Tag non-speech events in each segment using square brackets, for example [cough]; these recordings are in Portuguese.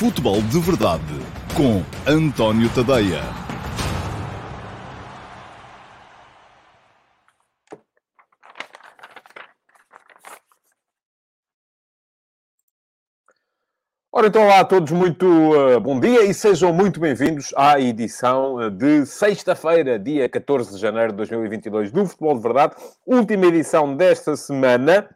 Futebol de Verdade com António Tadeia. Ora, então, olá a todos, muito uh, bom dia e sejam muito bem-vindos à edição uh, de sexta-feira, dia 14 de janeiro de 2022 do Futebol de Verdade, última edição desta semana,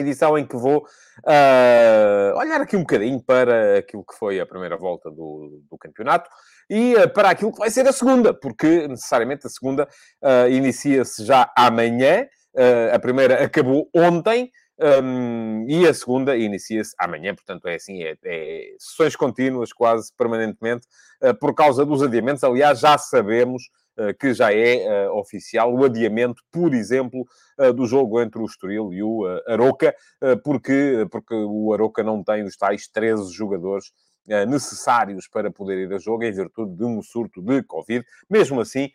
edição em que vou uh, olhar aqui um bocadinho para aquilo que foi a primeira volta do, do campeonato e para aquilo que vai ser a segunda, porque necessariamente a segunda inicia-se já amanhã, a primeira acabou ontem. Um, e a segunda inicia-se amanhã, portanto, é assim, é, é sessões contínuas, quase permanentemente, uh, por causa dos adiamentos. Aliás, já sabemos uh, que já é uh, oficial o adiamento, por exemplo, do jogo entre o Estoril e o Aroca, porque, porque o Aroca não tem os tais 13 jogadores necessários para poder ir a jogo, em virtude de um surto de Covid. Mesmo assim,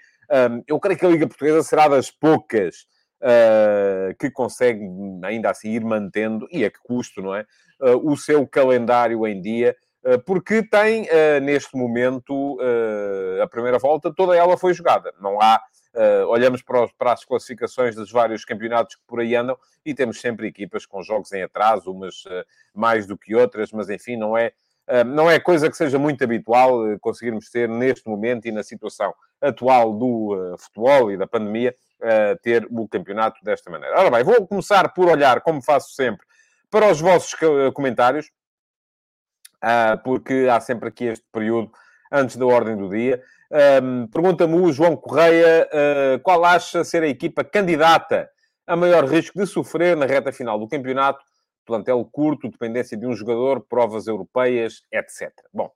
eu creio que a Liga Portuguesa será das poucas uh, que consegue ainda assim ir mantendo, e a que custo, não é? Uh, o seu calendário em dia, porque tem neste momento a primeira volta, toda ela foi jogada. Não há. olhamos para, as classificações dos vários campeonatos que por aí andam e temos sempre equipas com jogos em atraso, umas mais do que outras, mas enfim, não é não é coisa que seja muito habitual conseguirmos ter neste momento e na situação atual do futebol e da pandemia, ter o campeonato desta maneira. Ora bem, vou começar por olhar, como faço sempre, para os vossos comentários, porque há sempre aqui este período antes da ordem do dia. Pergunta-me o João Correia ah, qual acha ser a equipa candidata a maior risco de sofrer na reta final do campeonato, plantel curto, dependência de um jogador, provas europeias, etc. Bom,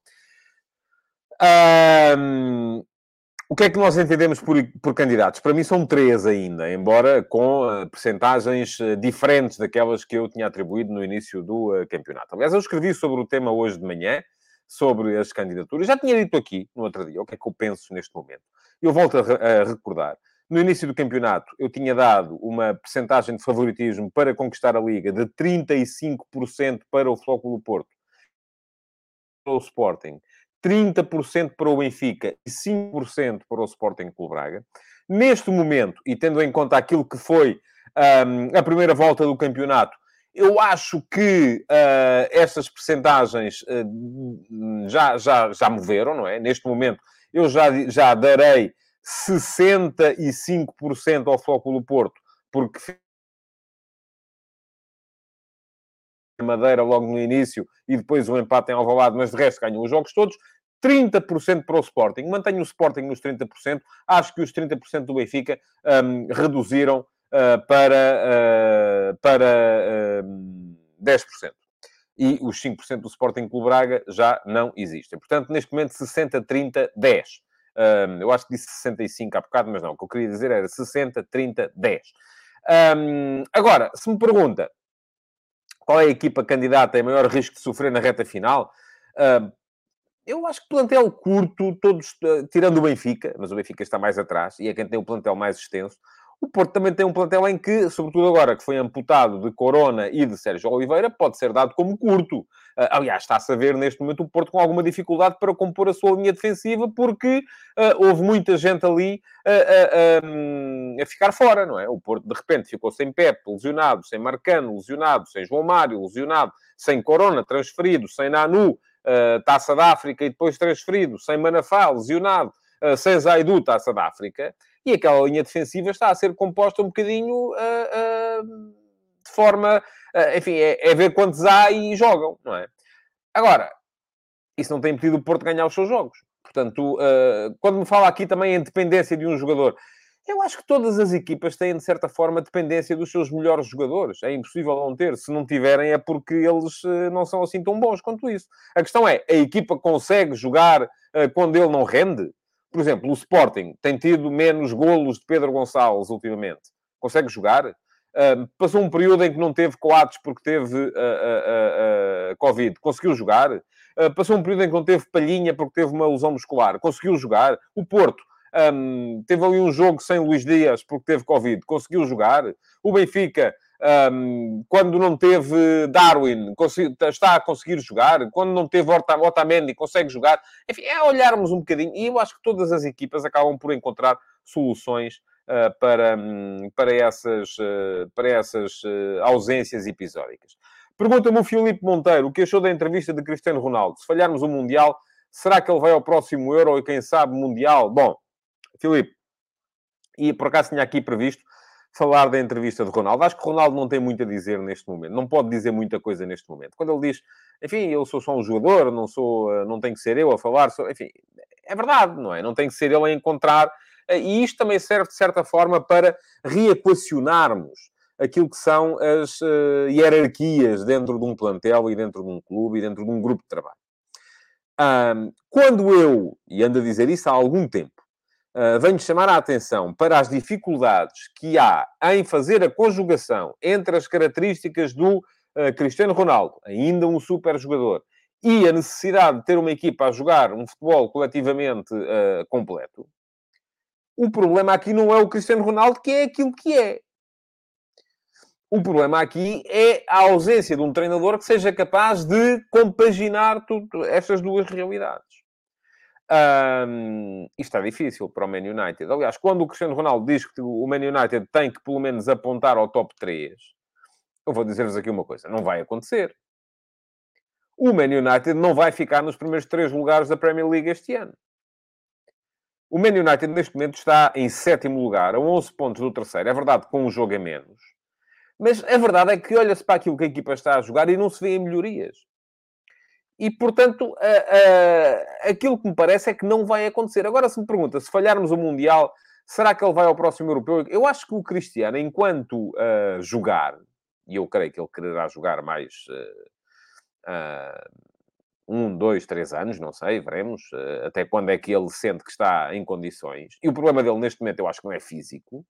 o que é que nós entendemos por, por candidatos? Para mim são três ainda, embora com uh, percentagens uh, diferentes daquelas que eu tinha atribuído no início do uh, campeonato. Aliás, eu escrevi sobre o tema hoje de manhã, sobre as candidaturas. Já tinha dito aqui, no outro dia, o que é que eu penso neste momento. Eu volto a, a recordar. No início do campeonato, eu tinha dado uma percentagem de favoritismo para conquistar a Liga de 35% para o Flóculo Porto, para o Sporting, 30% para o Benfica e 5% para o Sporting Clube Braga. Neste momento, e tendo em conta aquilo que foi um, a primeira volta do campeonato, eu acho que uh, estas percentagens uh, já, já, já moveram, não é? Neste momento, eu já, já darei 65% ao Flóculo Porto, porque Madeira logo no início e depois um empate em Alvalade, mas de resto ganham os jogos todos. 30% para o Sporting. Mantenho o Sporting nos 30%. Acho que os 30% do Benfica um, reduziram uh, para, uh, para uh, 10%. E os 5% do Sporting Clube Braga já não existem. Portanto, neste momento, 60, 30, 10. Um, eu acho que disse 65 há bocado, mas não. O que eu queria dizer era 60, 30, 10. Um, agora, se me pergunta qual é a equipa candidata em maior risco de sofrer na reta final, uh, eu acho que plantel curto, todos, uh, tirando o Benfica, mas o Benfica está mais atrás e é quem tem o plantel mais extenso. O Porto também tem um plantel em que, sobretudo agora que foi amputado de Corona e de Sérgio Oliveira, pode ser dado como curto. Uh, aliás, está-se a ver neste momento o Porto com alguma dificuldade para compor a sua linha defensiva, porque uh, houve muita gente ali uh, a ficar fora, não é? O Porto, de repente, ficou sem Pepe, lesionado, sem Marcano, lesionado, sem João Mário, lesionado, sem Corona, transferido, sem Nanu, uh, Taça da África e depois transferido, sem Manafá, lesionado, sem Zaidu, Taça da África e aquela linha defensiva está a ser composta um bocadinho uh, uh, de forma. Uh, enfim, é, é, ver quantos há e jogam, não é? Agora, isso não tem impedido o Porto ganhar os seus jogos. Portanto, quando me fala aqui também em dependência de um jogador, eu acho que todas as equipas têm, de certa forma, dependência dos seus melhores jogadores. É impossível não ter. Se não tiverem, é porque eles não são assim tão bons quanto isso. A questão é, a equipa consegue jogar quando ele não rende? Por exemplo, o Sporting tem tido menos golos de Pedro Gonçalves ultimamente. Consegue jogar? Uh, passou um período em que não teve coates porque teve uh, uh, Covid. Conseguiu jogar? passou um período em que não teve palhinha porque teve uma lesão muscular. Conseguiu jogar? O Porto um, teve ali um jogo sem Luís Dias porque teve Covid. Conseguiu jogar? O Benfica Um, quando não teve Darwin, está a conseguir jogar. Quando não teve Otamendi, consegue jogar. Enfim, é olharmos um bocadinho. E eu acho que todas as equipas acabam por encontrar soluções uh, para, um, para essas, uh, para essas uh, ausências episódicas. Pergunta-me o Filipe Monteiro o que achou da entrevista de Cristiano Ronaldo. Se falharmos o Mundial, será que ele vai ao próximo Euro e quem sabe Mundial? Bom, Filipe, e por acaso tinha aqui previsto falar da entrevista de Ronaldo. Acho que Ronaldo não tem muito a dizer neste momento. Não pode dizer muita coisa neste momento. Quando ele diz, enfim, eu sou só um jogador, não sou, eh, não tem que ser eu a falar, sou... enfim, é verdade, não é? Não tem que ser ele a encontrar. Eh, e isto também serve, de certa forma, para reequacionarmos aquilo que são as uh, hierarquias dentro de um plantel e dentro de um clube e dentro de um grupo de trabalho. Um, quando eu, e ando a dizer isso há algum tempo, uh, venho chamar a atenção para as dificuldades que há em fazer a conjugação entre as características do uh, Cristiano Ronaldo, ainda um super jogador, e a necessidade de ter uma equipa a jogar um futebol coletivamente uh, completo, o problema aqui não é o Cristiano Ronaldo, que é aquilo que é. O problema aqui é a ausência de um treinador que seja capaz de compaginar tudo, estas duas realidades. Um, isto está difícil para o Man United. Aliás, quando o Cristiano Ronaldo diz que o Man United tem que pelo menos apontar ao top 3, eu vou dizer-vos aqui uma coisa: não vai acontecer. O Man United não vai ficar nos primeiros três lugares da Premier League este ano. O Man United, neste momento, está em sétimo lugar, a 11 pontos do terceiro. É verdade, com um jogo a menos. Mas a verdade é que olha-se para aquilo que a equipa está a jogar e não se vê em melhorias. E, portanto, aquilo que me parece é que não vai acontecer. Agora, se me pergunta, se falharmos o Mundial, será que ele vai ao próximo Europeu? Eu acho que o Cristiano, enquanto uh, jogar, e eu creio que ele quererá jogar mais uh, um, dois, três anos, não sei, veremos até quando é que ele sente que está em condições. E o problema dele, neste momento, eu acho que não é físico.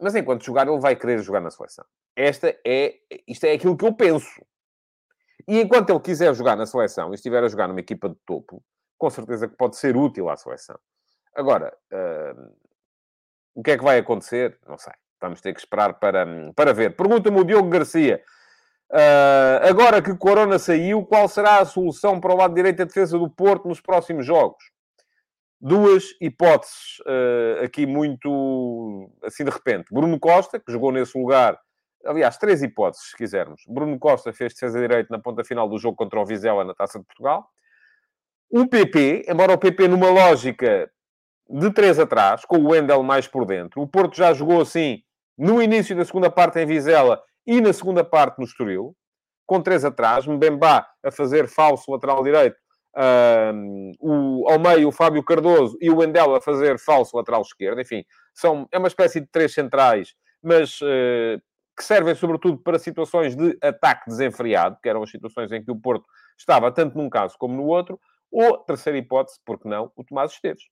mas enquanto jogar, ele vai querer jogar na seleção. Esta é, isto é aquilo que eu penso. E enquanto ele quiser jogar na seleção e estiver a jogar numa equipa de topo, com certeza que pode ser útil à seleção. Agora, uh, o que é que vai acontecer? Não sei. Vamos ter que esperar para, para ver. Pergunta-me o Diogo Garcia. Uh, agora que Corona saiu, qual será a solução para o lado direito da defesa do Porto nos próximos jogos? Duas hipóteses uh, aqui muito assim de repente. Bruno Costa, que jogou nesse lugar aliás, três hipóteses, se quisermos. Bruno Costa fez defesa direito na ponta final do jogo contra o Vizela na Taça de Portugal. O PP, embora o PP numa lógica de três atrás, com o Wendel mais por dentro. O Porto já jogou assim no início da segunda parte em Vizela e na segunda parte no Estoril, com três atrás. Mbemba a fazer falso lateral direito, um, o, ao meio o Fábio Cardoso e o Wendel a fazer falso lateral esquerdo. Enfim, são, é uma espécie de três centrais, mas uh, que servem sobretudo para situações de ataque desenfreado, que eram as situações em que o Porto estava tanto num caso como no outro, ou, terceira hipótese, porque não, o Tomás Esteves.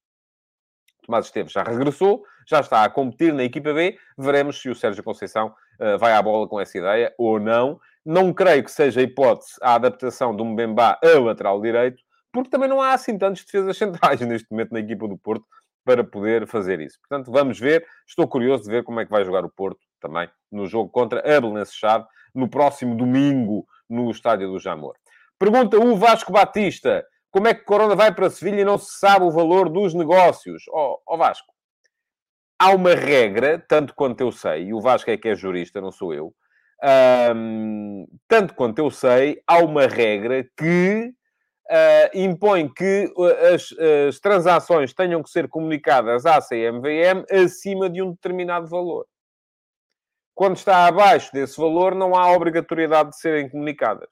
O Tomás Esteves já regressou, já está a competir na equipa B, veremos se o Sérgio Conceição uh, vai à bola com essa ideia ou não. Não creio que seja hipótese a adaptação do Mbemba a lateral direito, porque também não há assim tantos defesas centrais [laughs] neste momento na equipa do Porto para poder fazer isso. Portanto, vamos ver. Estou curioso de ver como é que vai jogar o Porto também no jogo contra a Belenenses-Chave, no próximo domingo, no Estádio do Jamor. Pergunta o Vasco Batista. Como é que Corona vai para Sevilha e não se sabe o valor dos negócios? Ó oh, oh Vasco, há uma regra, tanto quanto eu sei, e o Vasco é que é jurista, não sou eu, tanto quanto eu sei, há uma regra que uh, impõe que uh, as, as, transações tenham que ser comunicadas à CMVM acima de um determinado valor. Quando está abaixo desse valor, não há obrigatoriedade de serem comunicadas.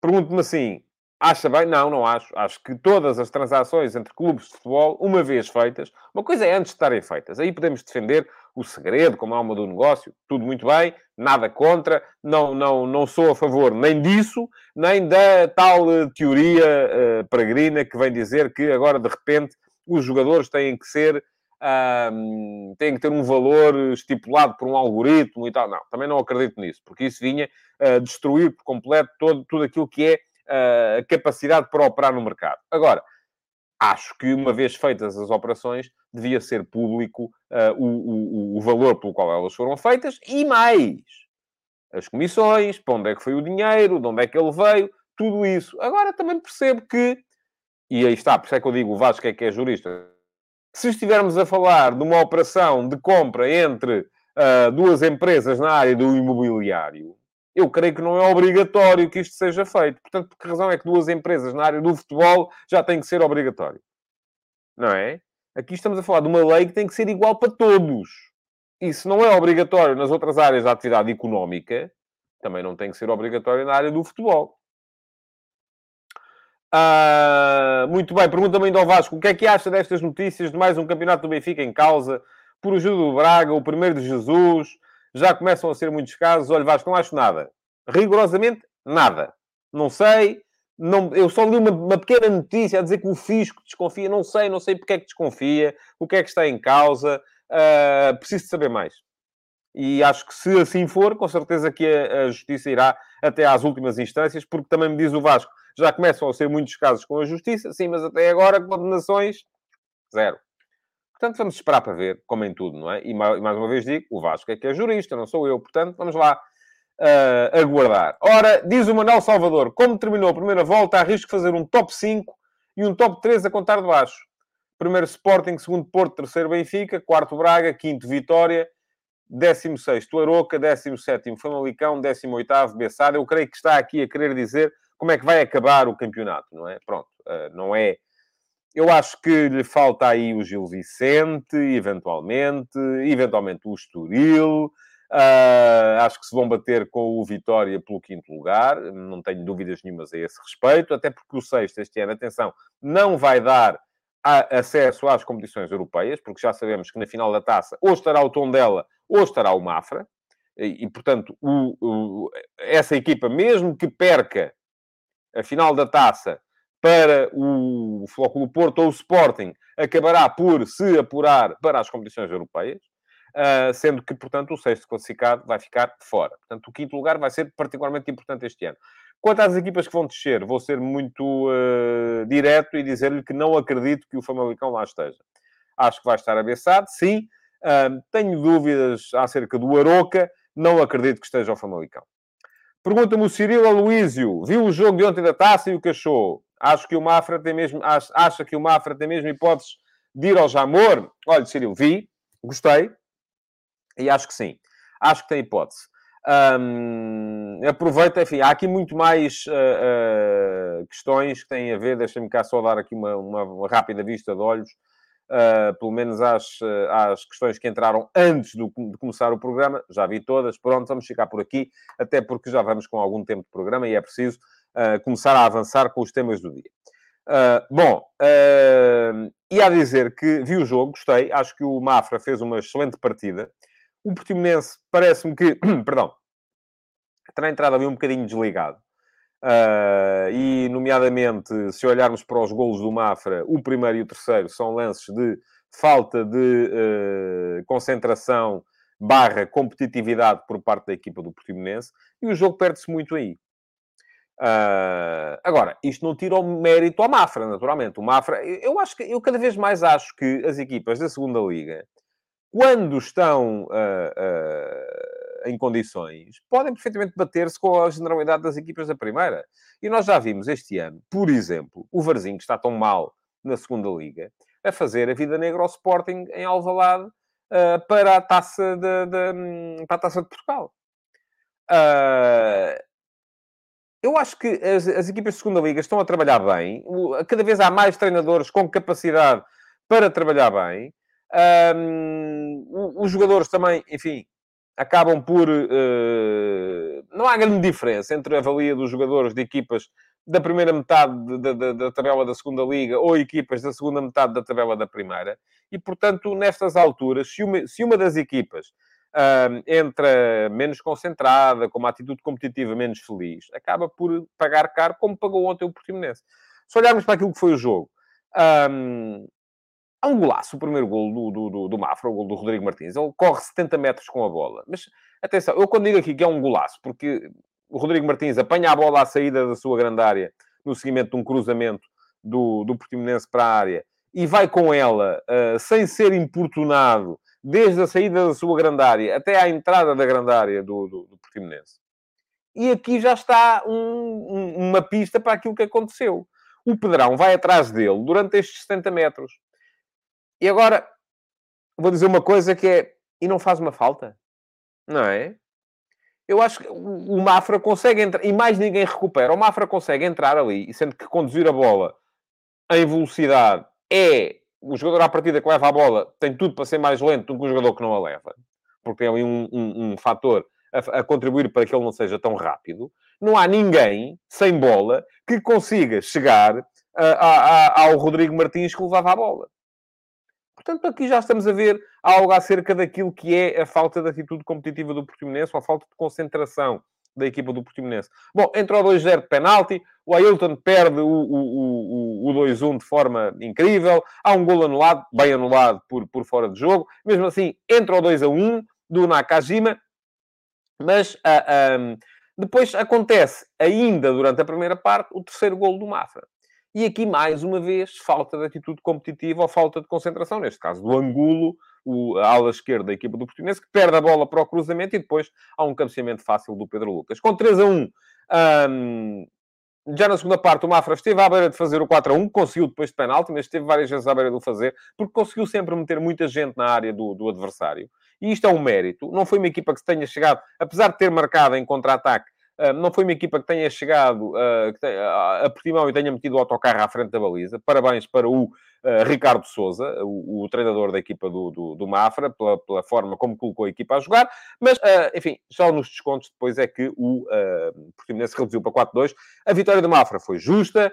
Pergunto-me assim: Acha bem? Não, não acho. Acho que todas as transações entre clubes de futebol, uma vez feitas, uma coisa é antes de estarem feitas. Aí podemos defender o segredo, como alma do negócio, tudo muito bem, nada contra, não, não, não sou a favor nem disso, nem da tal eh, teoria uh, peregrina que vem dizer que agora, de repente, os jogadores têm que ser. Um, têm que ter um valor estipulado por um algoritmo e tal. Não, também não acredito nisso, porque isso vinha uh, destruir por completo todo, tudo aquilo que é a capacidade para operar no mercado. Agora, acho que uma vez feitas as operações, devia ser público uh, o, o, o valor pelo qual elas foram feitas e mais as comissões, para onde é que foi o dinheiro, de onde é que ele veio, tudo isso. Agora também percebo que, e aí está, por isso é que eu digo o Vasco é que é jurista, se estivermos a falar de uma operação de compra entre uh, duas empresas na área do imobiliário, eu creio que não é obrigatório que isto seja feito. Portanto, por que razão é que duas empresas na área do futebol já tem que ser obrigatório? Não é? Aqui estamos a falar de uma lei que tem que ser igual para todos. E se não é obrigatório nas outras áreas da atividade económica, também não tem que ser obrigatório na área do futebol. Ah, muito bem, pergunta-me ainda ao Vasco, o que é que acha destas notícias de mais um campeonato do Benfica em causa, por ajuda do Braga, o primeiro de Jesus, já começam a ser muitos casos. Olha, Vasco, não acho nada. Rigorosamente, nada. Não sei, não, eu só li uma, uma, pequena notícia a dizer que o fisco desconfia, não sei, não sei porque é que desconfia, o que é que está em causa, uh, preciso de saber mais. E acho que se assim for, com certeza que a, a, justiça irá até às últimas instâncias, porque também me diz o Vasco, já começam a ser muitos casos com a justiça, sim, mas até agora condenações, zero. Portanto, vamos esperar para ver, como em tudo, não é? E mais uma vez digo, o Vasco é que é jurista, não sou eu, portanto, vamos lá uh, aguardar. Ora, diz o Manuel Salvador, como terminou a primeira volta, arrisco fazer um top 5 e um top 3 a contar de baixo. Primeiro Sporting, segundo Porto, terceiro Benfica, quarto Braga, quinto Vitória, décimo sexto Aroca, décimo sétimo Famalicão, décimo oitavo Bessada. Eu creio que está aqui a querer dizer como é que vai acabar o campeonato, não é? Pronto, uh, não é... Eu acho que lhe falta aí o Gil Vicente, eventualmente, eventualmente o Estoril, Uh, acho que se vão bater com o Vitória pelo quinto lugar, não tenho dúvidas nenhumas a esse respeito, até porque o sexto este ano, atenção, não vai dar acesso às competições europeias, porque já sabemos que na final da taça ou estará o Tondela ou estará o Mafra, e, e portanto, o, o, essa equipa, mesmo que perca a final da taça para o Flóculo Porto ou o Sporting, acabará por se apurar para as competições europeias. Uh, sendo que, portanto, o sexto classificado vai ficar fora. Portanto, o quinto lugar vai ser particularmente importante este ano. Quanto às equipas que vão descer, vou ser muito uh, direto e dizer-lhe que não acredito que o Famalicão lá esteja. Acho que vai estar abeçado, sim. Uh, tenho dúvidas acerca do Aroca, não acredito que esteja o Famalicão. Pergunta-me o Cirilo Aloísio, viu o jogo de ontem da Taça e o achou? Acho que o Mafra tem mesmo, acha que o Mafra tem mesmo hipóteses de ir ao Jamor? Olha, Cirilo, vi, gostei, e acho que sim. Acho que tem hipótese. Um, aproveita, enfim, há aqui muito mais uh, uh, questões que têm a ver, deixem-me cá só dar aqui uma, uma, uma rápida vista de olhos, uh, pelo menos às, às questões que entraram antes do, de começar o programa, já vi todas, pronto, vamos ficar por aqui, até porque já vamos com algum tempo de programa e é preciso começar a avançar com os temas do dia. bom, e a dizer que vi o jogo, gostei, acho que o Mafra fez uma excelente partida, o Portimonense parece-me que, [clears throat] perdão, terá entrado ali um bocadinho desligado. Uh, e, nomeadamente, se olharmos para os golos do Mafra, o primeiro e o terceiro são lances de falta de uh, concentração barra competitividade por parte da equipa do Portimonense e o jogo perde-se muito aí. Uh, agora, isto não tira o mérito ao Mafra, naturalmente. O Mafra, eu acho que eu cada vez mais acho que as equipas da segunda liga quando estão uh, em condições, podem perfeitamente bater-se com a generalidade das equipas da primeira. E nós já vimos este ano, por exemplo, o Varzinho, que está tão mal na segunda liga, a fazer a vida negra ao Sporting em Alvalade uh, para, a taça de, de, para a taça de Portugal. eu acho que as, as, equipas de segunda liga estão a trabalhar bem. Cada vez há mais treinadores com capacidade para trabalhar bem. Um, os jogadores também, enfim, acabam por. Uh, não há grande diferença entre a valia dos jogadores de equipas da primeira metade da, da, da, tabela da segunda liga ou equipas da segunda metade da tabela da primeira. E, portanto, nestas alturas, se uma, se uma das equipas uh, entra menos concentrada, com uma atitude competitiva menos feliz, acaba por pagar caro, como pagou ontem o Portimonense. Se olharmos para aquilo que foi o jogo, um, Há um golaço, o primeiro gol do, do, do, do Mafra, o gol do Rodrigo Martins. Ele corre 70 metros com a bola. Mas, atenção, eu quando digo aqui que é um golaço, porque o Rodrigo Martins apanha a bola à saída da sua grande área, no seguimento de um cruzamento do, do Portimonense para a área, e vai com ela uh, sem ser importunado desde a saída da sua grandária até à entrada da grandária do, do, do Portimonense. E aqui já está um, um, uma pista para aquilo que aconteceu. O Pedrão vai atrás dele durante estes 70 metros. E agora, vou dizer uma coisa que é... E não faz uma falta? Não é? Eu acho que o Mafra consegue entrar... E mais ninguém recupera. O Mafra consegue entrar ali, sendo que conduzir a bola em velocidade é o jogador à partida que leva a bola tem tudo para ser mais lento do que o jogador que não a leva, porque tem ali um, um, um fator a, a, contribuir para que ele não seja tão rápido. Não há ninguém sem bola que consiga chegar a, a, ao Rodrigo Martins que levava a bola. Portanto, aqui já estamos a ver algo acerca daquilo que é a falta de atitude competitiva do Portimonense, ou a falta de concentração da equipa do Portimonense. Bom, entrou 2-0 de penalti, o Ailton perde o, o, o, o 2-1 de forma incrível, há um gol anulado, bem anulado por, por fora de jogo, mesmo assim entra o 2-1 do Nakajima, mas uh, ah, um, depois acontece, ainda durante a primeira parte, o terceiro gol do Mafra. E aqui, mais uma vez, falta de atitude competitiva ou falta de concentração, neste caso do Angulo, o, a ala esquerda da equipa do Portimonense, que perde a bola para o cruzamento e depois há um cabeceamento fácil do Pedro Lucas. Com 3 a 1, um, já na segunda parte, o Mafra esteve à beira de fazer o 4 a 1, conseguiu depois de penalti, mas esteve várias vezes à beira de o fazer, porque conseguiu sempre meter muita gente na área do, do adversário. E isto é um mérito. Não foi uma equipa que se tenha chegado, apesar de ter marcado em contra-ataque, não foi uma equipa que tenha chegado uh, que tenha, a Portimão e tenha metido o autocarro à frente da baliza. Parabéns para o uh, Ricardo Souza, o, o, treinador da equipa do, do, do Mafra, pela, pela, forma como colocou a equipa a jogar. Mas, enfim, só nos descontos depois é que o uh, Portimonense reduziu para 4-2. A vitória do Mafra foi justa,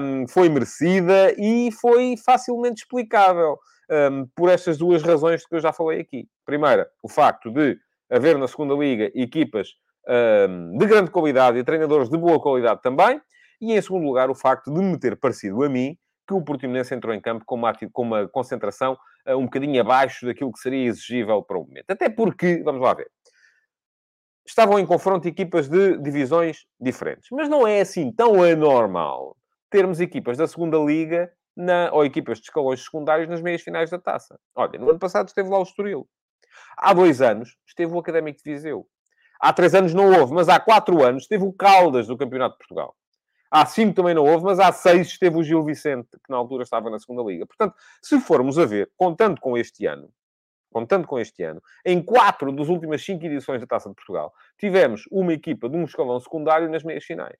um, foi merecida e foi facilmente explicável um, por estas duas razões que eu já falei aqui. Primeira, o facto de haver na segunda liga equipas de grande qualidade e treinadores de boa qualidade também. E, em segundo lugar, o facto de me ter parecido a mim que o Portimonense entrou em campo com uma, com uma concentração uh, um bocadinho abaixo daquilo que seria exigível para o momento. Até porque, vamos lá ver, estavam em confronto equipas de divisões diferentes. Mas não é assim tão anormal termos equipas da segunda liga na, ou equipas de escalões secundários nas meias finais da taça. Olha, no ano passado esteve lá o Estoril. Há dois anos esteve o Académico de Viseu. Há três anos não houve, mas há quatro anos teve o Caldas do Campeonato de Portugal. Há cinco também não houve, mas há seis esteve o Gil Vicente, que na altura estava na segunda liga. Portanto, se formos a ver, contando com este ano, contando com este ano, em quatro das últimas cinco edições da Taça de Portugal, tivemos uma equipa de um escalão secundário nas meias finais.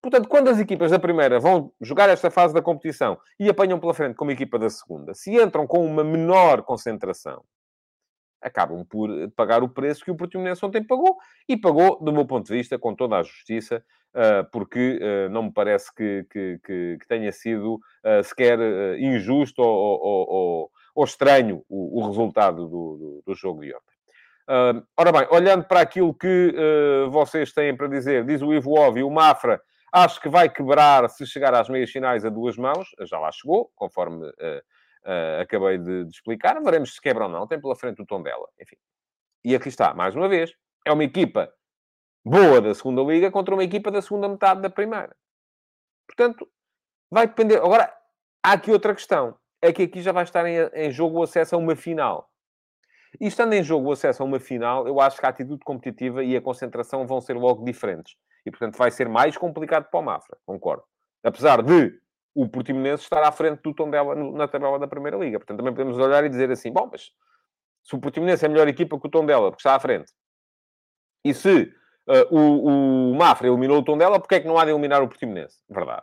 Portanto, quando as equipas da primeira vão jogar esta fase da competição e apanham pela frente como equipa da segunda, se entram com uma menor concentração, acabam por eh, pagar o preço que o Portimonense ontem pagou, e pagou, do meu ponto de vista, com toda a justiça, eh, porque eh, não me parece que, que, que, que tenha sido sequer injusto ou, ou, ou, ou estranho o, o resultado do, do, do, jogo de ontem. ora bem, olhando para aquilo que vocês têm para dizer, diz o Ivo Óbvio, o Mafra, acho que vai quebrar se chegar às meias finais a duas mãos, já lá chegou, conforme uh, acabei de, de, explicar. Veremos se quebra ou não. Tem pela frente o tom dela. Enfim. E aqui está, mais uma vez. É uma equipa boa da segunda liga contra uma equipa da segunda metade da primeira. Portanto, vai depender. Agora, há aqui outra questão. É que aqui já vai estar em, em jogo o acesso a uma final. E estando em jogo o acesso a uma final, eu acho que a atitude competitiva e a concentração vão ser logo diferentes. E, portanto, vai ser mais complicado para o Mafra, concordo. Apesar de o Portimonense estar à frente do Tondela na tabela da Primeira Liga. Portanto, também podemos olhar e dizer assim, bom, mas se o Portimonense é a melhor equipa que o Tondela, porque está à frente, e se uh, o, o Mafra eliminou o Tondela, porque é que não há de eliminar o Portimonense? Verdade.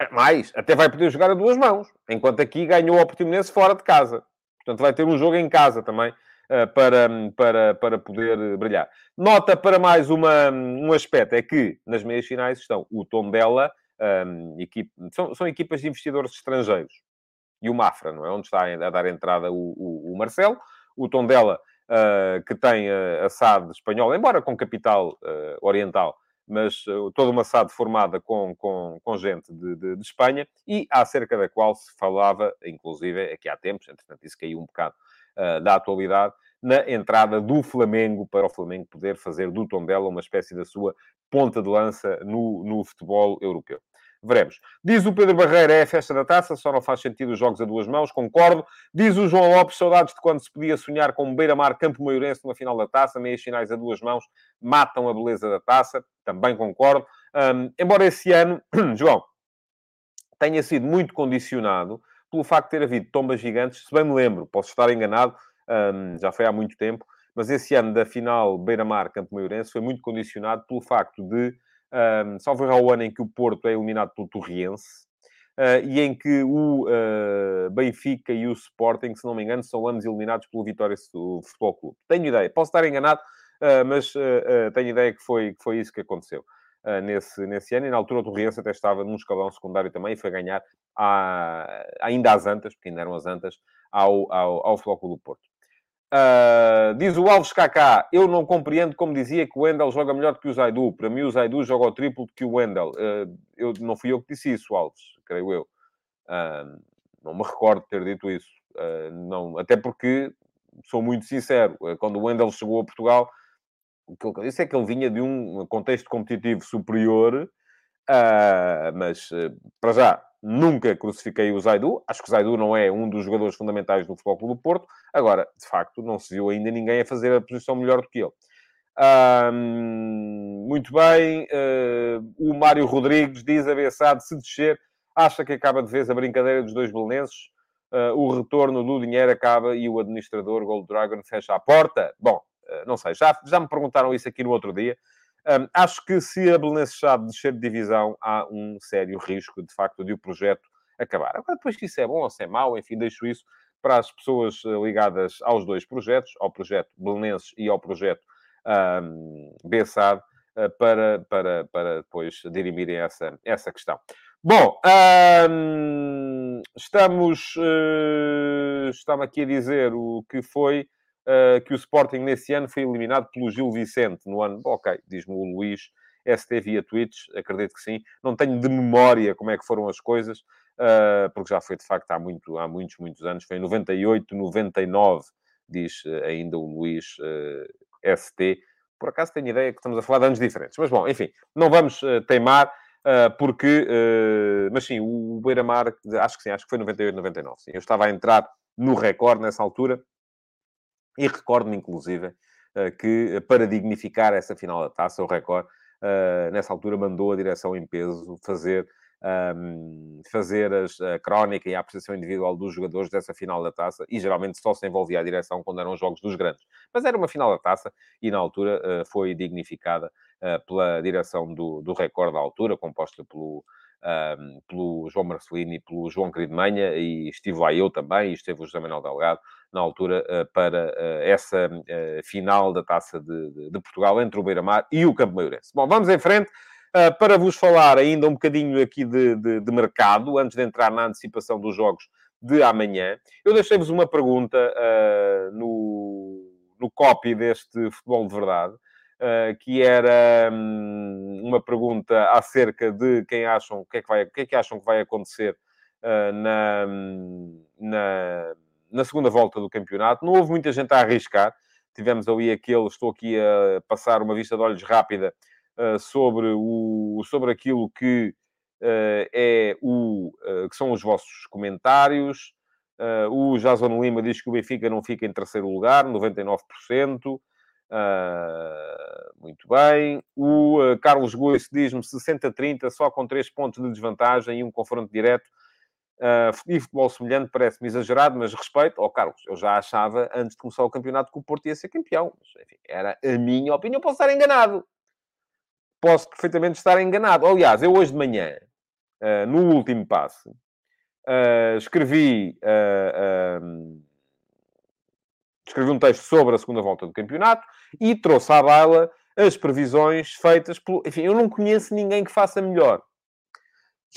É, mais, até vai poder jogar a duas mãos, enquanto aqui ganhou o Portimonense fora de casa. Portanto, vai ter um jogo em casa também uh, para, para, para poder brilhar. Nota para mais uma, um aspecto, é que nas meias finais estão o Tondela um, equipe, são, são equipas de investidores estrangeiros. E o Mafra, não é? Onde está a dar entrada o, o, o Marcelo. O Tondela, uh, que tem a, SAD espanhola, embora com capital uh, oriental, mas uh, toda uma SAD formada com, com, com gente de, de, de, Espanha e acerca da qual se falava, inclusive, aqui há tempos, entretanto isso caiu um bocado uh, da atualidade, na entrada do Flamengo, para o Flamengo poder fazer do Tondela uma espécie da sua ponta de lança no, no futebol europeu. veremos. Diz o Pedro Barreira, é a festa da taça, só não faz sentido os jogos a duas mãos, concordo. Diz o João Lopes, saudades de quando se podia sonhar com Beira-Mar Campo Maiorense numa final da taça, meias finais a duas mãos, matam a beleza da taça, também concordo. Um, embora esse ano, [clears throat] João, tenha sido muito condicionado pelo facto de ter havido tombas gigantes, se bem me lembro, posso estar enganado, um, já foi há muito tempo, mas esse ano da final Beira-Mar Campo Maiorense foi muito condicionado pelo facto de, um, salvo o ano em que o Porto é eliminado pelo Torriense, uh, e em que o uh, Benfica e o Sporting, se não me engano, são ambos eliminados pelo Vitória Futebol Clube. Tenho ideia, posso estar enganado, uh, mas tenho ideia que foi, que foi isso que aconteceu. nesse, nesse ano, e na altura o Torriense até estava num escalão secundário também e foi ganhar à, ainda às Antas, porque ainda eram as Antas, ao, ao, ao Futebol Clube do Porto. Uh, diz o Alves Kaká, eu não compreendo como dizia que o Wendel joga melhor que o Zaidu. Para mim, o Zaidu joga o triplo que o Wendel. Uh, eu, não fui eu que disse isso, Alves, creio eu. Uh, não me recordo de ter dito isso. não, até porque, sou muito sincero, quando o Wendel chegou a Portugal, o que eu disse é que ele vinha de um contexto competitivo superior, mas, para já, Nunca crucifiquei o Zaidu. Acho que o Zaidu não é um dos jogadores fundamentais do Futebol Clube do Porto. Agora, de facto, não se viu ainda ninguém a fazer a posição melhor do que ele. muito bem. Uh, o Mário Rodrigues diz, abeçado, se descer, acha que acaba de vez a brincadeira dos dois belenenses. Uh, o retorno do dinheiro acaba e o administrador Gold Dragon fecha a porta. Bom, uh, não sei, já, já me perguntaram isso aqui no outro dia. Um, acho que se a Belenenses Chave descer de divisão, há um sério risco, de facto, de o projeto acabar. Agora, depois que isso é bom ou se é mau, enfim, deixo isso para as pessoas eh, ligadas aos dois projetos, ao projeto Belenenses e ao projeto um, uh, para, para, para depois dirimirem essa, essa questão. Bom, um, estamos, uh, estava aqui a dizer o que foi uh, que o Sporting nesse ano foi eliminado pelo Gil Vicente no ano. Ok, diz-me o Luís, ST via tweets, acredito que sim. Não tenho de memória como é que foram as coisas, uh, porque já foi de facto há, muito, há muitos, muitos anos. Foi em 98, 99, diz uh, ainda o Luís ST. Por acaso tenho ideia que estamos a falar de anos diferentes. Mas bom, enfim, não vamos teimar. Uh, porque, uh, mas sim, o Beira-Mar, acho que sim, acho que foi 98, 99. Sim. Eu estava a entrar no recorde nessa altura e recordo-me, inclusive, eh, que para dignificar essa final da taça, o Record, eh, nessa altura, mandou a direção em peso fazer, um, fazer a crónica e a apreciação individual dos jogadores dessa final da taça, e geralmente só se envolvia a direção quando eram jogos dos grandes. Mas era uma final da taça e, na altura, foi dignificada pela direção do, do Record da altura, composta pelo pelo João Marcelino e pelo João Querido Manha, e estive lá eu também, e esteve o José Manuel Delgado, na altura, uh, para uh, essa uh, final da Taça de, de, de, Portugal entre o Beira-Mar e o Campo Maiorense. Bom, vamos em frente. para vos falar ainda um bocadinho aqui de, de, de, mercado, antes de entrar na antecipação dos jogos de amanhã, eu deixei-vos uma pergunta no, no copy deste Futebol de Verdade, que era um, uma pergunta acerca de quem acham, o que é que, vai, o que, é que acham que vai acontecer uh, na, na, na, segunda volta do campeonato. Não houve muita gente a arriscar. Tivemos ali aquele, estou aqui a passar uma vista de olhos rápida uh, sobre, o, sobre aquilo que é o que são os vossos comentários. o Jason Lima diz que o Benfica não fica em terceiro lugar, 99%. Uh, muito bem. O uh, Carlos Goice diz-me 60-30, só com 3 pontos de desvantagem e um confronto direto. Uh, e futebol semelhante parece-me exagerado, mas respeito. Ó oh, Carlos, eu já achava antes de começar o campeonato que o Porto ia ser campeão. Mas, enfim, era a minha opinião. Posso estar enganado. Posso perfeitamente estar enganado. Aliás, eu hoje de manhã, no último passe, escrevi escrevi um texto sobre a segunda volta do campeonato e trouxe à baila as previsões feitas pelo... Enfim, eu não conheço ninguém que faça melhor.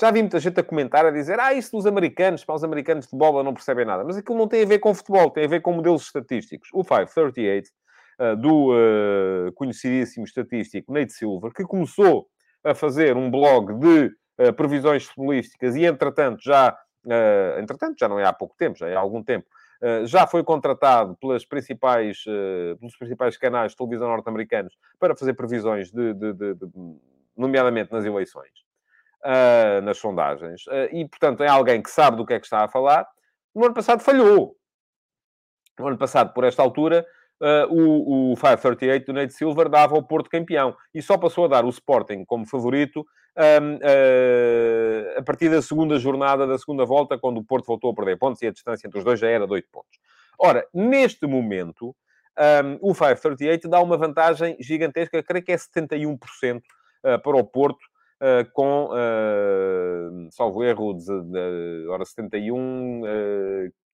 Já vi muita gente a comentar, a dizer ah, isso dos americanos, para os americanos de bola não percebem nada. Mas aquilo não tem a ver com futebol, tem a ver com modelos estatísticos. O 538, uh, do uh, conhecidíssimo estatístico Nate Silver, que começou a fazer um blog de uh, previsões futebolísticas e, entretanto, já... Entretanto, já não é há pouco tempo, já é há algum tempo, eh, já foi contratado pelas principais, eh, pelos principais canais de televisão norte-americanos para fazer previsões, de, de, de, de, nomeadamente nas eleições. uh, nas sondagens. E, portanto, é alguém que sabe do que é que está a falar. No ano passado falhou. No ano passado, por esta altura, o, o 538 do Nate Silver dava o Porto campeão. E só passou a dar o Sporting como favorito a partir da segunda jornada, da segunda volta, quando o Porto voltou a perder pontos e a distância entre os dois já era de 8 pontos. Ora, neste momento, um, o 538 dá uma vantagem gigantesca, creio que é 71% uh, para o Porto, Uh, com, salvo erro, de, de, hora 71, uh,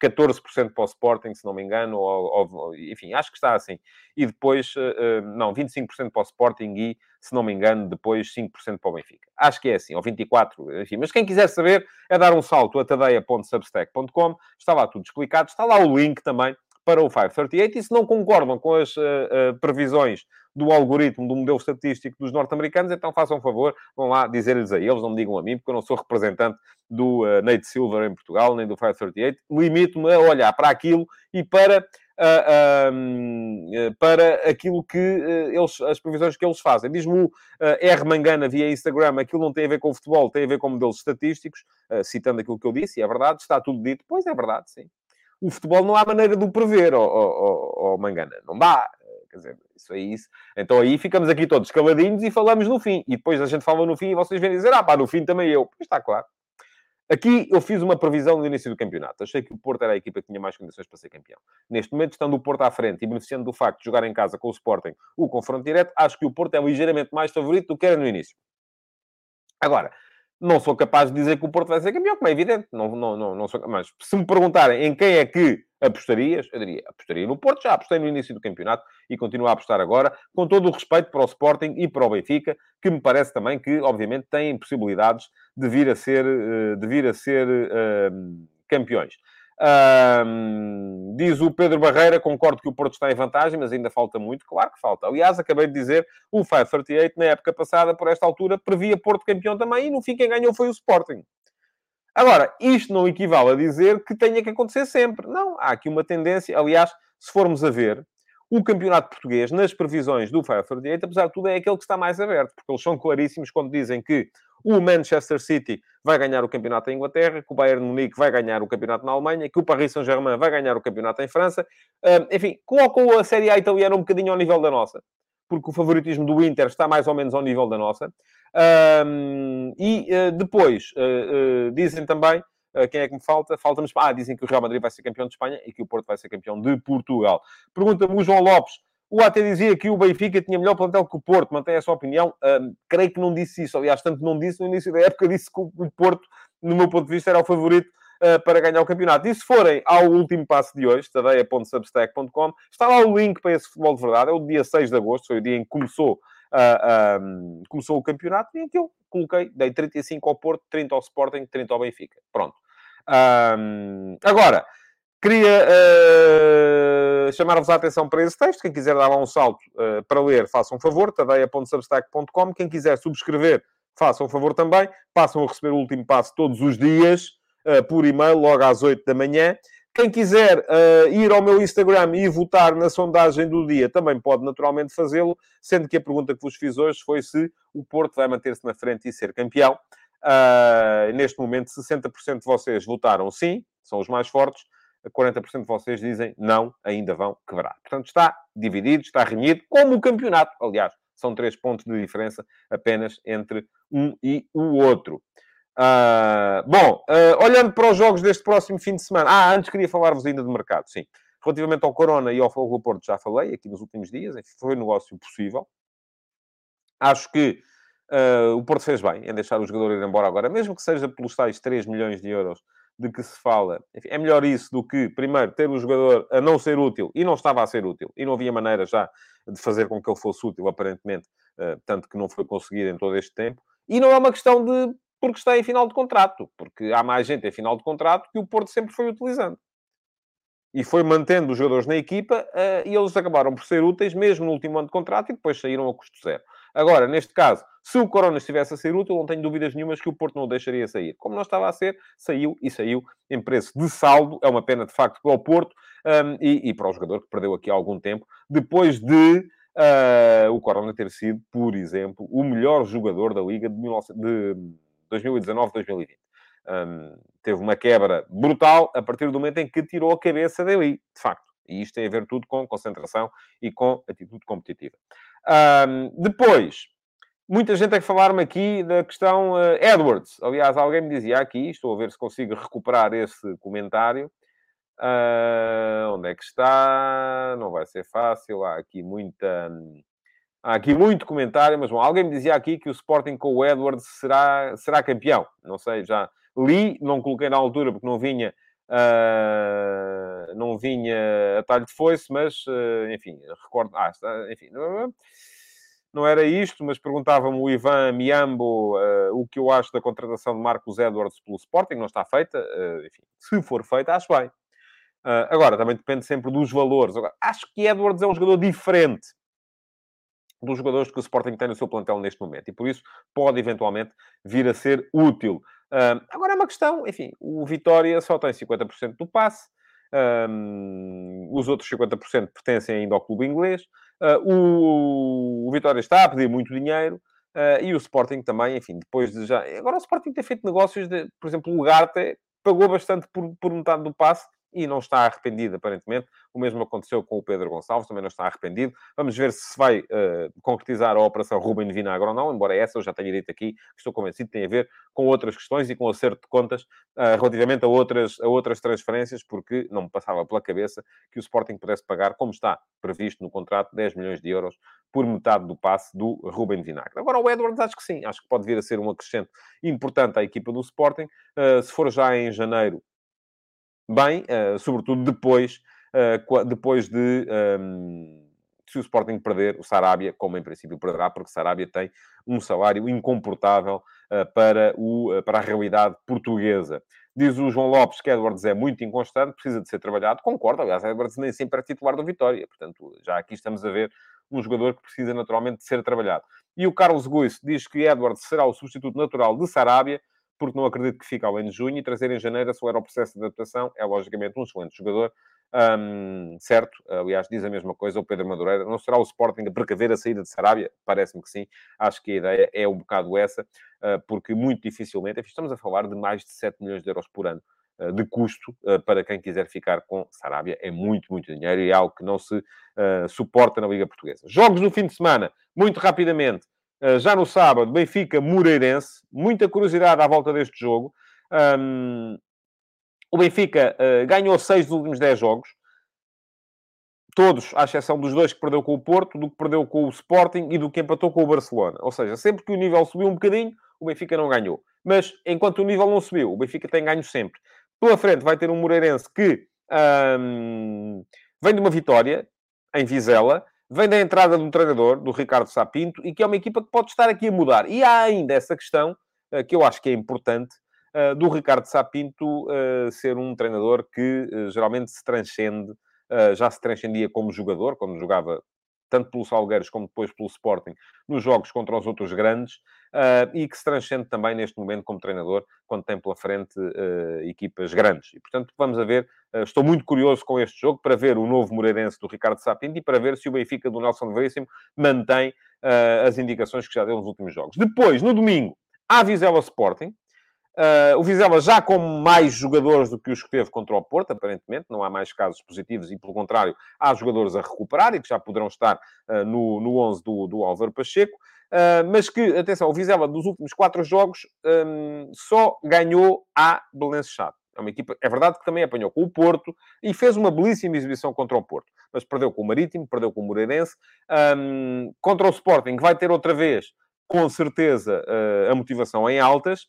14% para o Sporting, se não me engano, ou, ou, enfim, acho que está assim. E depois, uh, não, 25% para o Sporting e, se não me engano, depois 5% para o Benfica. Acho que é assim, ou 24%, enfim. Mas quem quiser saber, é dar um salto a tadeia.substack.com, está lá tudo explicado, está lá o link também para o 538 e se não concordam com as uh, uh, previsões do algoritmo, do modelo estatístico dos norte-americanos, então façam favor, vão lá dizer-lhes a eles, não me digam a mim, porque eu não sou representante do uh, Nate Silver em Portugal, nem do 538. Limito-me a olhar para aquilo e para, uh, para aquilo que eles, as previsões que eles fazem. Diz-me o R. Mangana via Instagram, aquilo não tem a ver com o futebol, tem a ver com modelos estatísticos, citando aquilo que eu disse, e é verdade, está tudo dito. Pois é verdade, sim o futebol não há maneira de o prever, oh, Mangana. Não dá. Quer dizer, isso é isso. Então aí ficamos aqui todos caladinhos e falamos no fim. E depois a gente fala no fim e vocês vêm dizer, ah pá, no fim também eu. Pois está claro. Aqui eu fiz uma previsão no início do campeonato. Achei que o Porto era a equipa que tinha mais condições para ser campeão. Neste momento, estando o Porto à frente e beneficiando do facto de jogar em casa com o Sporting o confronto direto, acho que o Porto é ligeiramente mais favorito do que era no início. Agora, não sou capaz de dizer que o Porto vai ser campeão, como é evidente. Não, não, não, não sou... Mas se me perguntarem em quem é que apostarias, eu diria, apostaria no Porto. Já apostei no início do campeonato e continuo a apostar agora, com todo o respeito para o Sporting e para o Benfica, que me parece também que, obviamente, têm possibilidades de vir a ser, eh, de vir a ser uh, campeões. Um, diz o Pedro Barreira, concordo que o Porto está em vantagem, mas ainda falta muito. Claro que falta. Aliás, acabei de dizer, o 538, na época passada, por esta altura, previa Porto campeão também, e no fim quem ganhou foi o Sporting. Agora, isto não equivale a dizer que tenha que acontecer sempre. Não, há aqui uma tendência. Aliás, se formos a ver, o campeonato português, nas previsões do 538, apesar de tudo, é aquele que está mais aberto, porque eles são claríssimos quando dizem que o Manchester City vai ganhar o campeonato em Inglaterra, que o Bayern Munique vai ganhar o campeonato na Alemanha, que o Paris Saint-Germain vai ganhar o campeonato em França. enfim, colocam a Série A italiana um bocadinho ao nível da nossa, porque o favoritismo do Inter está mais ou menos ao nível da nossa. e uh, depois uh, uh, dizem também quem é que me falta? Falta-nos. Ah, dizem que o Real Madrid vai ser campeão de Espanha e que o Porto vai ser campeão de Portugal. Pergunta-me o João Lopes o AT dizia que o Benfica tinha melhor plantel que o Porto, mantém essa opinião. Um, creio que não disse isso. Aliás, tanto não disse no início da época, disse que o Porto, no meu ponto de vista, era o favorito uh, para ganhar o campeonato. E se forem ao último passo de hoje, tadeia.substack.com, está lá o link para esse futebol de verdade. É o dia 6 de agosto, foi o dia em que começou, uh, um, começou o campeonato e em que eu coloquei, dei 35 ao Porto, 30 ao Sporting, 30 ao Benfica. Pronto. Um, agora, Queria uh, chamar-vos a atenção para esse texto. Quem quiser dar lá um salto uh, para ler, faça um favor. tadeia.substack.com. Quem quiser subscrever, faça um favor também. Passam a receber o último passo todos os dias, uh, por e-mail, logo às 8 da manhã. Quem quiser uh, ir ao meu Instagram e votar na sondagem do dia também pode naturalmente fazê-lo, sendo que a pergunta que vos fiz hoje foi se o Porto vai manter-se na frente e ser campeão. Uh, neste momento, 60% de vocês votaram sim, são os mais fortes, 40% de vocês dizem não, ainda vão quebrar. Portanto, está dividido, está renhido, como o campeonato. Aliás, são três pontos de diferença apenas entre um e o outro. Uh, bom, uh, olhando para os jogos deste próximo fim de semana. Ah, antes queria falar-vos ainda de mercado, sim. Relativamente ao Corona e ao Fogo Porto, já falei aqui nos últimos dias. Foi um negócio possível. Acho que uh, o Porto fez bem em deixar o jogador ir embora agora, mesmo que seja pelos tais 3 milhões de euros de que se fala. Enfim, é melhor isso do que, primeiro, ter o jogador a não ser útil, e não estava a ser útil, e não havia maneira já de fazer com que ele fosse útil, aparentemente, uh, tanto que não foi conseguido em todo este tempo. E não é uma questão de porque está em final de contrato, porque há mais gente em final de contrato que o Porto sempre foi utilizando. E foi mantendo os jogadores na equipa uh, e eles acabaram por ser úteis mesmo no último ano de contrato e depois saíram a custo zero. Agora, neste caso, se o Corona estivesse a ser útil, não tenho dúvidas nenhumas que o Porto não o deixaria sair. Como não estava a ser, saiu e saiu em preço de saldo. É uma pena, de facto, para o Porto um, e, e, para o jogador que perdeu aqui algum tempo, depois de uh, o Corona ter sido, por exemplo, o melhor jogador da Liga de, 19... de 2019-2020. Um, teve uma quebra brutal a partir do momento em que tirou a cabeça dali, de facto. E isto tem a ver tudo com concentração e com atitude competitiva. Um, depois, muita gente que falar-me aqui da questão uh, Edwards. Aliás, alguém me dizia aqui, estou a ver se consigo recuperar esse comentário. Uh, onde é que está? Não vai ser fácil. Há aqui muita. Há aqui muito comentário, mas bom, alguém me dizia aqui que o Sporting com o Edwards será, será campeão. Não sei, já li, não coloquei na altura porque não vinha, uh, não vinha a talho de foice, mas, enfim, recordo, ah, está, enfim, não era isto, mas perguntava-me o Ivan Miambo uh, o que eu acho da contratação de Marcos Edwards pelo Sporting, não está feita, enfim, se for feita, acho bem. agora, também depende sempre dos valores. Agora, acho que Edwards é um jogador diferente dos jogadores que o Sporting tem no seu plantel neste momento. E por isso pode eventualmente vir a ser útil. Uh, agora é uma questão, enfim, o Vitória só tem 50% do passe, um, os outros 50% pertencem ainda ao clube inglês. Uh, o, o, Vitória está a pedir muito dinheiro. Uh, e o Sporting também, enfim, depois de já... Agora o Sporting tem feito negócios de... Por exemplo, o Ugarte pagou bastante por, por metade do passe e não está arrependido, aparentemente. O mesmo aconteceu com o Pedro Gonçalves, também não está arrependido. Vamos ver se vai uh, concretizar a operação Ruben Vinagre ou não, embora essa eu já tenha dito aqui, estou convencido tem a ver com outras questões e com acerto de contas uh, relativamente a outras, a outras transferências, porque não me passava pela cabeça que o Sporting pudesse pagar, como está previsto no contrato, 10 milhões de euros por metade do passe do Ruben Vinagre. Agora, o Edwards, acho que sim, acho que pode vir a ser um acrescente importante à equipa do Sporting. Uh, se for já em janeiro, bem, uh, sobretudo depois, uh, depois de um, ehm, se o Sporting perder o Sarabia, como em princípio perderá, porque Sarabia tem um salário incomportável uh, para, o, para a realidade portuguesa. Diz o João Lopes que Edwards é muito inconstante, precisa de ser trabalhado. Concordo, aliás, Edwards nem sempre é titular do Vitória. Portanto, já aqui estamos a ver um jogador que precisa naturalmente de ser trabalhado. E o Carlos Guiz diz que Edwards será o substituto natural de Sarabia porque não acredito que fique além de junho, e trazer em janeiro acelerar o processo de adaptação. É, logicamente, um excelente jogador. Um, certo, aliás, diz a mesma coisa o Pedro Madureira. Não será o Sporting a precaver a saída de Sarabia? Parece-me que sim. Acho que a ideia é um bocado essa, uh, porque muito dificilmente, estamos a falar de mais de 7 milhões de euros por ano uh, de custo uh, para quem quiser ficar com Sarabia. É muito, muito dinheiro e é algo que não se suporta na Liga Portuguesa. Jogos no fim de semana, muito rapidamente. Eh, já no sábado, Benfica Moreirense. Muita curiosidade à volta deste jogo. Um, o Benfica uh, ganhou seis dos últimos dez jogos. Todos, à exceção dos dois que perdeu com o Porto, do que perdeu com o Sporting e do que empatou com o Barcelona. Ou seja, sempre que o nível subiu um bocadinho, o Benfica não ganhou. Mas, enquanto o nível não subiu, o Benfica tem ganho sempre. Pela frente vai ter um Moreirense que um, vem de uma vitória em Vizela vem da entrada um treinador, do Ricardo Sapinto, e que é uma equipa que pode estar aqui a mudar. E há ainda essa questão, eh, que eu acho que é importante, eh, do Ricardo Sapinto eh, ser um treinador que geralmente se transcende, já se transcendia como jogador, quando jogava tanto pelo Salgueiros como depois pelo Sporting, nos jogos contra os outros grandes, uh, e que se transcende também neste momento como treinador, quando tem pela frente uh, equipas grandes. E, portanto, vamos a ver, uh, estou muito curioso com este jogo, para ver o novo Moreirense do Ricardo Sapinto e para ver se o Benfica do Nelson Veríssimo mantém as indicações que já deu nos últimos jogos. Depois, no domingo, há Vizela Sporting, Uh, o Vizela já com mais jogadores do que os que teve contra o Porto, aparentemente, não há mais casos positivos e, pelo contrário, há jogadores a recuperar e que já poderão estar uh, no, no 11 do, do Álvaro Pacheco. Uh, mas que, atenção, o Vizela dos últimos quatro jogos um, só ganhou a Belençado. É uma equipa, é verdade que também apanhou com o Porto e fez uma belíssima exibição contra o Porto, mas perdeu com o Marítimo, perdeu com o Moreirense. Um, contra o Sporting, vai ter outra vez, com certeza, a motivação em altas.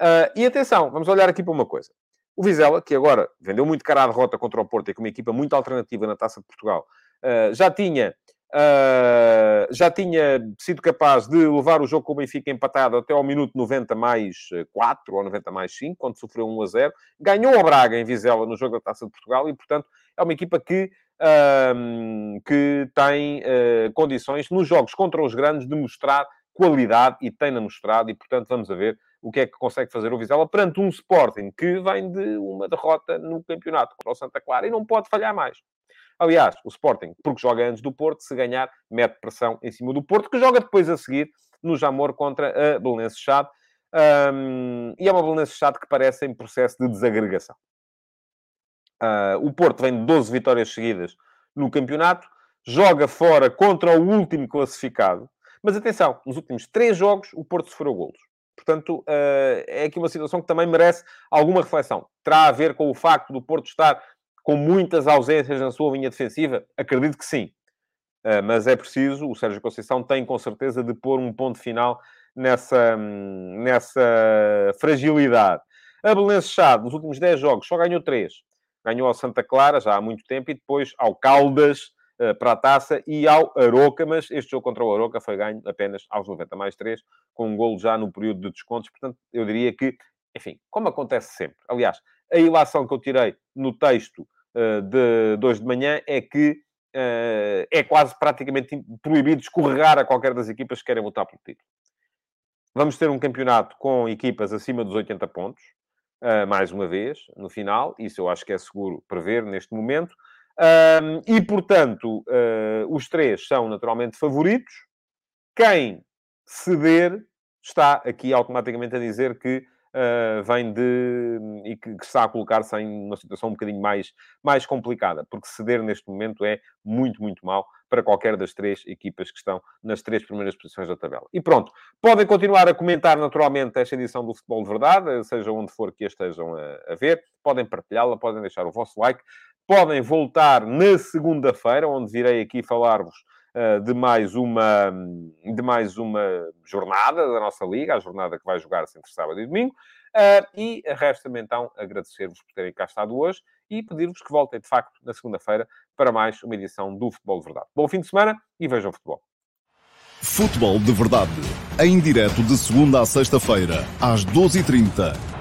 Uh, e atenção, vamos olhar aqui para uma coisa. O Vizela, que agora vendeu muito cara à derrota contra o Porto e com uma equipa muito alternativa na Taça de Portugal, uh, já tinha Uh, já tinha sido capaz de levar o jogo com o Benfica empatado até ao minuto 90 mais 4 ou 90 mais 5, quando sofreu 1 a 0. Ganhou o Braga em Vizela no jogo da Taça de Portugal e, portanto, é uma equipa que, uh, que tem uh, condições, nos jogos contra os grandes, de mostrar qualidade e tem-na mostrado. E, portanto, vamos a ver o que é que consegue fazer o Vizela perante um Sporting que vem de uma derrota no campeonato contra o Santa Clara e não pode falhar mais. Aliás, o Sporting, porque joga antes do Porto, se ganhar, mete pressão em cima do Porto, que joga depois a seguir no Jamor contra a Belenenses Chade. Um, e é uma Belenenses-Chade que parece em processo de desagregação. Uh, o Porto vem de 12 vitórias seguidas no campeonato, joga fora contra o último classificado, mas atenção, nos últimos três jogos o Porto sofreu golos. Portanto, uh, é aqui uma situação que também merece alguma reflexão. Terá a ver com o facto do Porto estar com muitas ausências na sua linha defensiva? Acredito que sim. Uh, mas é preciso, o Sérgio Conceição tem com certeza de pôr um ponto final nessa, nessa fragilidade. A Belenenses Chade, nos últimos 10 jogos, só ganhou 3. Ganhou ao Santa Clara, já há muito tempo, e depois ao Caldas, para a taça, e ao Aroca, mas este jogo contra o Aroca foi ganho apenas aos 90 mais 3, com um golo já no período de descontos. Portanto, eu diria que, enfim, como acontece sempre. Aliás, a ilação que eu tirei no texto uh, de 2 de manhã é que uh, é quase praticamente proibido escorregar a qualquer das equipas que querem lutar pelo título. Vamos ter um campeonato com equipas acima dos 80 pontos, uh, mais uma vez, no final. Isso eu acho que é seguro prever neste momento. Um, e, portanto, uh, os três são naturalmente favoritos. Quem ceder está aqui automaticamente a dizer que uh, vem de. e que, que está a colocar-se em uma situação um bocadinho mais, mais complicada, porque ceder neste momento é muito, muito mal para qualquer das três equipas que estão nas três primeiras posições da tabela. E pronto, podem continuar a comentar naturalmente esta edição do Futebol de Verdade, seja onde for que a estejam a, a ver, podem partilhá-la, podem deixar o vosso like, podem voltar na segunda-feira, onde virei aqui falar-vos uh, de mais uma de mais uma jornada da nossa liga, a jornada que vai jogar-se entre sábado e domingo. Uh, e resta-me então agradecer-vos por terem cá estado hoje e pedir-vos que voltem, de facto, na segunda-feira para mais uma edição do Futebol de Verdade. Bom fim de semana e vejam futebol. Futebol de Verdade, em direto de segunda a sexta-feira, às 12h30